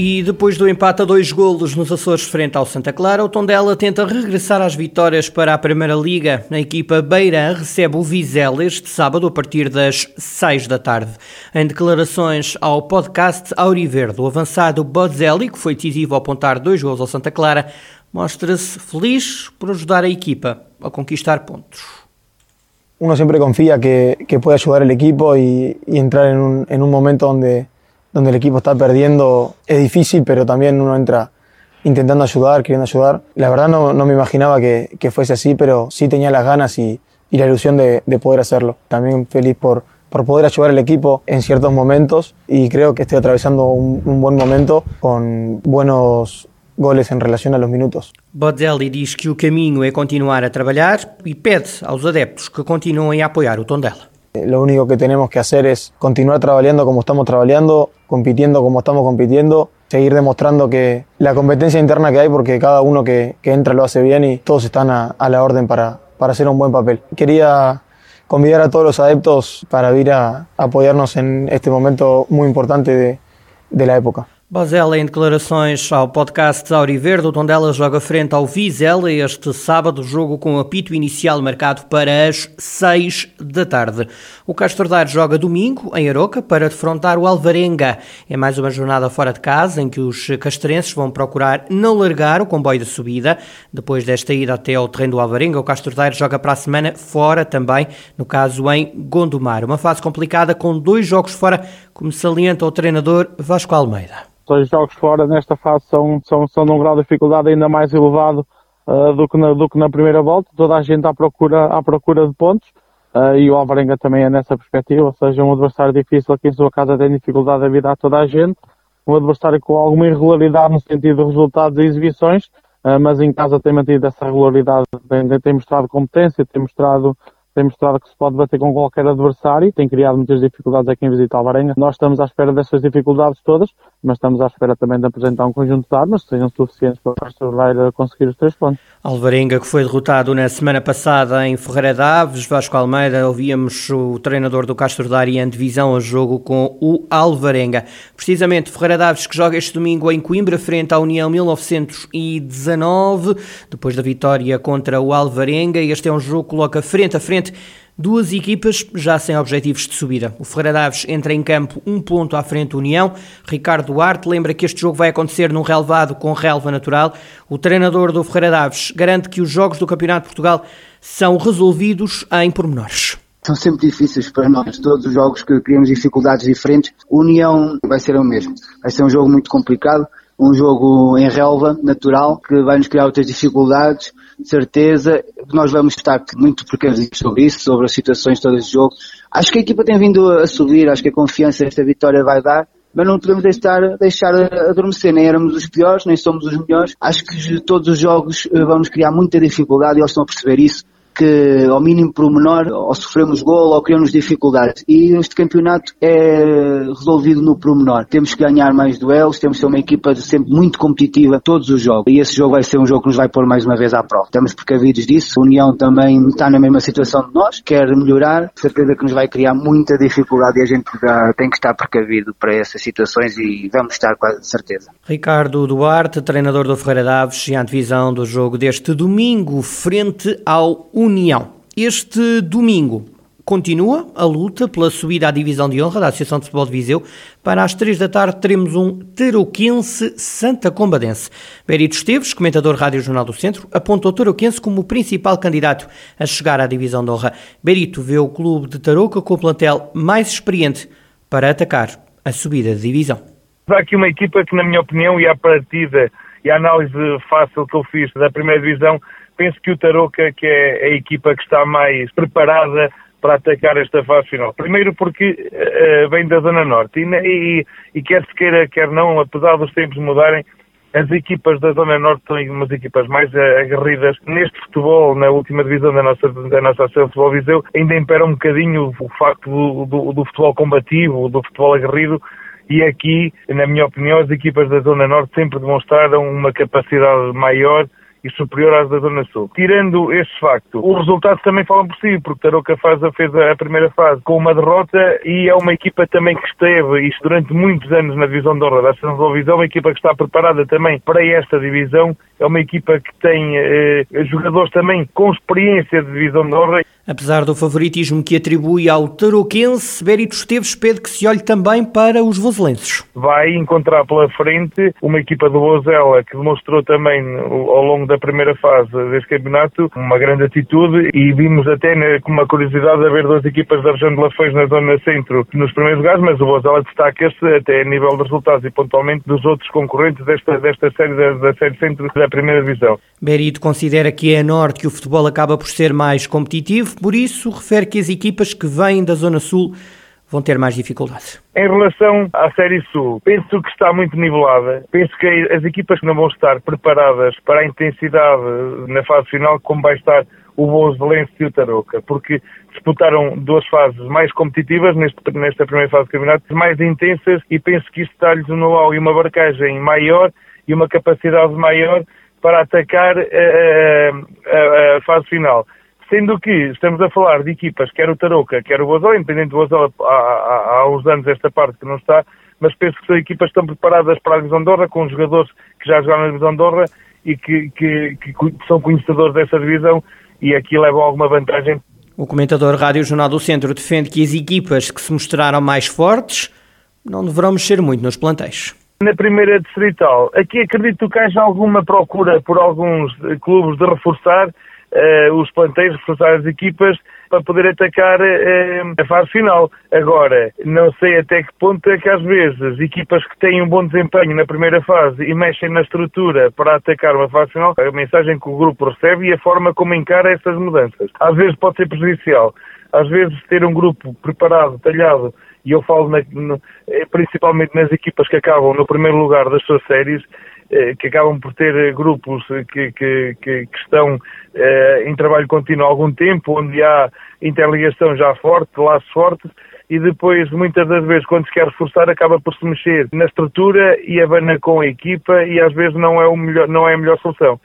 E depois do empate a dois golos nos Açores frente ao Santa Clara, o Tondela tenta regressar às vitórias para a Primeira Liga. A equipa Beirã recebe o Vizela este sábado a partir das 6 da tarde. Em declarações ao podcast Auriverde, o avançado Bozelli, que foi decisivo ao apontar dois golos ao Santa Clara, mostra-se feliz por ajudar a equipa a conquistar pontos. Uno siempre confía que, que puede ayudar el equipo y, y entrar en un, en un momento donde donde el equipo está perdiendo es difícil, pero también uno entra intentando ayudar, queriendo ayudar. La verdad no, me imaginaba que, fuese así, pero sí tenía las ganas y, la ilusión de, de, poder hacerlo. También feliz por, por poder ayudar al equipo en ciertos momentos y creo que estoy atravesando un, buen momento con buenos goles em relação aos minutos. Bozelli diz que o caminho é continuar a trabalhar e pede aos adeptos que continuem a apoiar o Tondela. Lo único que tenemos que hacer es continuar trabajando como estamos trabajando, compitiendo como estamos compitiendo, seguir demostrando que la competencia interna que hay, porque cada uno que, entra lo hace bien y todos están a, la orden para, para hacer un buen papel. Quería convidar a todos los adeptos para ir a, apoyarnos en este momento muy importante de la época. Bozella, em declarações ao podcast Auriverde, o Tondela joga frente ao Vizela este sábado, jogo com apito inicial marcado para as 6 da tarde. O Castro Daire joga domingo, em Aroca, para defrontar o Alvarenga. É mais uma jornada fora de casa, em que os castrenses vão procurar não largar o comboio de subida. Depois desta ida até ao terreno do Alvarenga, o Castro Daire joga para a semana fora também, no caso em Gondomar. Uma fase complicada com dois jogos fora, como salienta o treinador Vasco Almeida os jogos fora nesta fase são, são, são de um grau de dificuldade ainda mais elevado uh, do, que na, do que na primeira volta. Toda a gente à procura, à procura de pontos uh, e o Alvarenga também é nessa perspectiva, ou seja, um adversário difícil aqui em sua casa tem dificuldade a vida a toda a gente. Um adversário com alguma irregularidade no sentido de resultados e exibições, uh, mas em casa tem mantido essa regularidade, tem, tem mostrado competência, tem mostrado tem mostrado que se pode bater com qualquer adversário, tem criado muitas dificuldades a quem visita Alvarenga. Nós estamos à espera dessas dificuldades todas, mas estamos à espera também de apresentar um conjunto de armas que sejam suficientes para o Castro conseguir os três pontos. Alvarenga, que foi derrotado na semana passada em Ferreira de Aves, Vasco Almeida, ouvíamos o treinador do Castro Daire em divisão a jogo com o Alvarenga. Precisamente Ferreira de Aves que joga este domingo em Coimbra frente à União 1919, depois da vitória contra o Alvarenga. Este é um jogo que coloca frente a frente Duas equipas já sem objetivos de subida. O Ferreira Daves entra em campo um ponto à frente da União. Ricardo Duarte lembra que este jogo vai acontecer num relevado com relva natural. O treinador do Ferreira Daves garante que os jogos do Campeonato de Portugal são resolvidos em pormenores são sempre difíceis para nós. Todos os jogos que criamos dificuldades diferentes, a União vai ser o mesmo. Vai ser um jogo muito complicado, um jogo em relva, natural, que vai nos criar outras dificuldades, de certeza. Nós vamos estar muito precavidos sobre isso, sobre as situações todas do jogo. Acho que a equipa tem vindo a subir, acho que a confiança esta vitória vai dar mas não podemos deixar, deixar adormecer, nem éramos os piores, nem somos os melhores. Acho que todos os jogos eh, vamos criar muita dificuldade e eles estão a perceber isso que ao mínimo por menor ou sofremos gol ou criamos dificuldades. E este campeonato é resolvido no pormenor. Temos que ganhar mais duelos, temos que ser uma equipa sempre muito competitiva todos os jogos. E esse jogo vai ser um jogo que nos vai pôr mais uma vez à prova. Estamos precavidos disso. A União também está na mesma situação de nós, quer melhorar, certeza que nos vai criar muita dificuldade e a gente tem que estar precavido para essas situações e vamos estar com certeza. Ricardo Duarte, treinador do Ferreira Daves e a antevisão do jogo deste domingo frente ao União. Este domingo continua a luta pela subida à divisão de honra da Associação de Futebol de Viseu. Para as três da tarde teremos um Tarouquense Santa Combadense. Berito Esteves, comentador Rádio Jornal do Centro, apontou Tarouquense como o principal candidato a chegar à divisão de honra. Berito vê o clube de Tarouca com o plantel mais experiente para atacar a subida de divisão. Há aqui uma equipa que, na minha opinião, e à partida e a análise fácil que eu fiz da primeira divisão, penso que o Tarouca que é a equipa que está mais preparada para atacar esta fase final. Primeiro porque uh, vem da Zona Norte e, e, e, quer se queira, quer não, apesar dos tempos mudarem, as equipas da Zona Norte são umas equipas mais aguerridas. Neste futebol, na última divisão da nossa, da nossa Associação Futebol Viseu, ainda impera um bocadinho o facto do, do, do futebol combativo, do futebol aguerrido, E aqui, na minha opinião, as equipas da Zona Norte sempre demonstraram uma capacidade maior e superior às da Zona Sul. Tirando este facto, os resultados também falam por si, porque Tarouca faz, fez a primeira fase com uma derrota e é uma equipa também que esteve, isto durante muitos anos na divisão de honra da Ascensão Visão, uma equipa que está preparada também para esta divisão, é uma equipa que tem eh, jogadores também com experiência de divisão de honra. Apesar do favoritismo que atribui ao tarouquense, Berito Esteves pede que se olhe também para os vozelenses. Vai encontrar pela frente uma equipa do Bozela que demonstrou também ao longo da primeira fase deste campeonato uma grande atitude e vimos até com uma curiosidade a ver duas equipas da região de Lafões na zona centro nos primeiros lugares, mas o Bozela destaca-se até a nível de resultados e pontualmente dos outros concorrentes desta, desta série da, da série centro da primeira divisão. Berito considera que é a norte que o futebol acaba por ser mais competitivo por isso, refere que as equipas que vêm da Zona Sul vão ter mais dificuldade. Em relação à Série Sul, penso que está muito nivelada. Penso que as equipas não vão estar preparadas para a intensidade na fase final, como vai estar o Boas Valência e o Tarouca, porque disputaram duas fases mais competitivas neste, nesta primeira fase do campeonato, mais intensas, e penso que isto dá-lhes um know-how e uma barcagem maior e uma capacidade maior para atacar a, a, a fase final. Sendo que estamos a falar de equipas, quer o Tarouca, quer o Bozola, independente do Bozola, há, há, há uns anos esta parte que não está, mas penso que são equipas que estão preparadas para a divisão honra, com jogadores que já jogaram na divisão honra e que, que, que são conhecedores dessa divisão e aqui levam alguma vantagem. O comentador Rádio Jornal do Centro defende que as equipas que se mostraram mais fortes não deverão mexer muito nos plantéis. Na primeira distrital, aqui acredito que haja alguma procura por alguns clubes de reforçar uh, os planteios, reforçar as equipas para poder atacar uh, a fase final. Agora, não sei até que ponto é que às vezes equipas que têm um bom desempenho na primeira fase e mexem na estrutura para atacar uma fase final, a mensagem que o grupo recebe e a forma como encara essas mudanças. Às vezes pode ser prejudicial. Às vezes ter um grupo preparado, talhado, e eu falo na, no, eh, principalmente nas equipas que acabam no primeiro lugar das suas séries, eh, que acabam por ter eh, grupos que, que, que, que estão eh, em trabalho contínuo há algum tempo, onde há interligação já forte, laços fortes, e depois, muitas das vezes, quando se quer reforçar, acaba por se mexer na estrutura e abana com a equipa, e às vezes não é, o melhor, não é a melhor solução.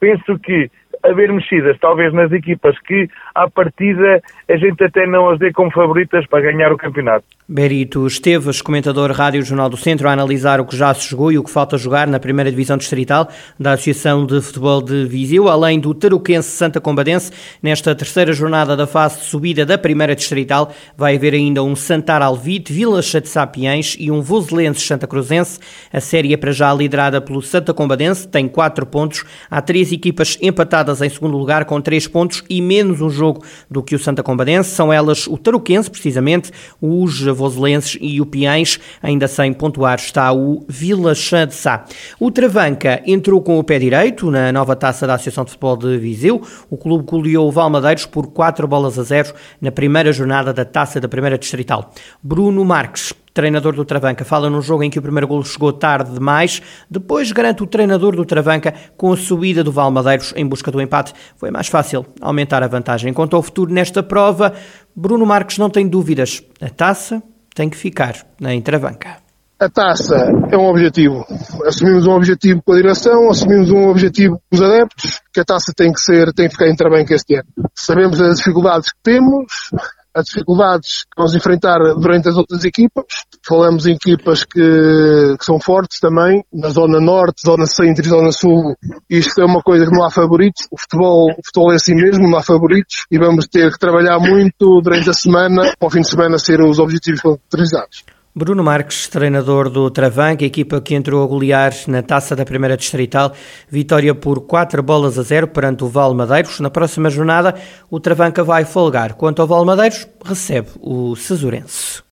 Penso que haver mexidas, talvez nas equipas que, à partida, a gente até não as dê como favoritas para ganhar o campeonato. Berito Esteves, comentador Rádio Jornal do Centro, a analisar o que já se jogou e o que falta jogar na primeira divisão distrital da Associação de Futebol de Viseu, além do Tarouquense Santa Combadense. Nesta terceira jornada da fase de subida da primeira distrital, vai haver ainda um Santar Alvite, Vila de Sapiens e um Voselense Santa Cruzense. A série é para já liderada pelo Santa Combadense, tem quatro pontos. Há três equipas empatadas em segundo lugar com três pontos e menos um jogo do que o Santa Combadense. São elas o Tarouquense, precisamente, os Voselenses e o Piães, ainda sem pontuar está o Vila Chã de Sá. O Travanca entrou com o pé direito na nova taça da Associação de Futebol de Viseu. O clube goleou o Valmadeiros por 4 bolas a 0 na primeira jornada da taça da primeira distrital. Bruno Marques treinador do Travanca, fala num jogo em que o primeiro golo chegou tarde demais. Depois garante o treinador do Travanca com a subida do Valmadeiros em busca do empate. Foi mais fácil aumentar a vantagem. Quanto ao futuro nesta prova, Bruno Marques não tem dúvidas. A taça tem que ficar na Intravanca. A taça é um objetivo. Assumimos um objetivo com a direção, assumimos um objetivo com os adeptos, que a taça tem que ser, tem que ficar em Travanca este ano. Sabemos as dificuldades que temos, as dificuldades que vamos enfrentar durante as outras equipas. Falamos em equipas que, que, são fortes também, na zona norte, zona centro e zona sul. Isto é uma coisa que não há favoritos. O futebol, o futebol é assim mesmo, não há favoritos. E vamos ter que trabalhar muito durante a semana, para o fim de semana ser os objetivos concretizados. Bruno Marques, treinador do Travanca, equipa que entrou a golear na taça da primeira distrital, vitória por 4 bolas a 0 perante o Val Madeiros. Na próxima jornada, o Travanca vai folgar. Quanto ao Val Madeiros, recebe o Cesurense.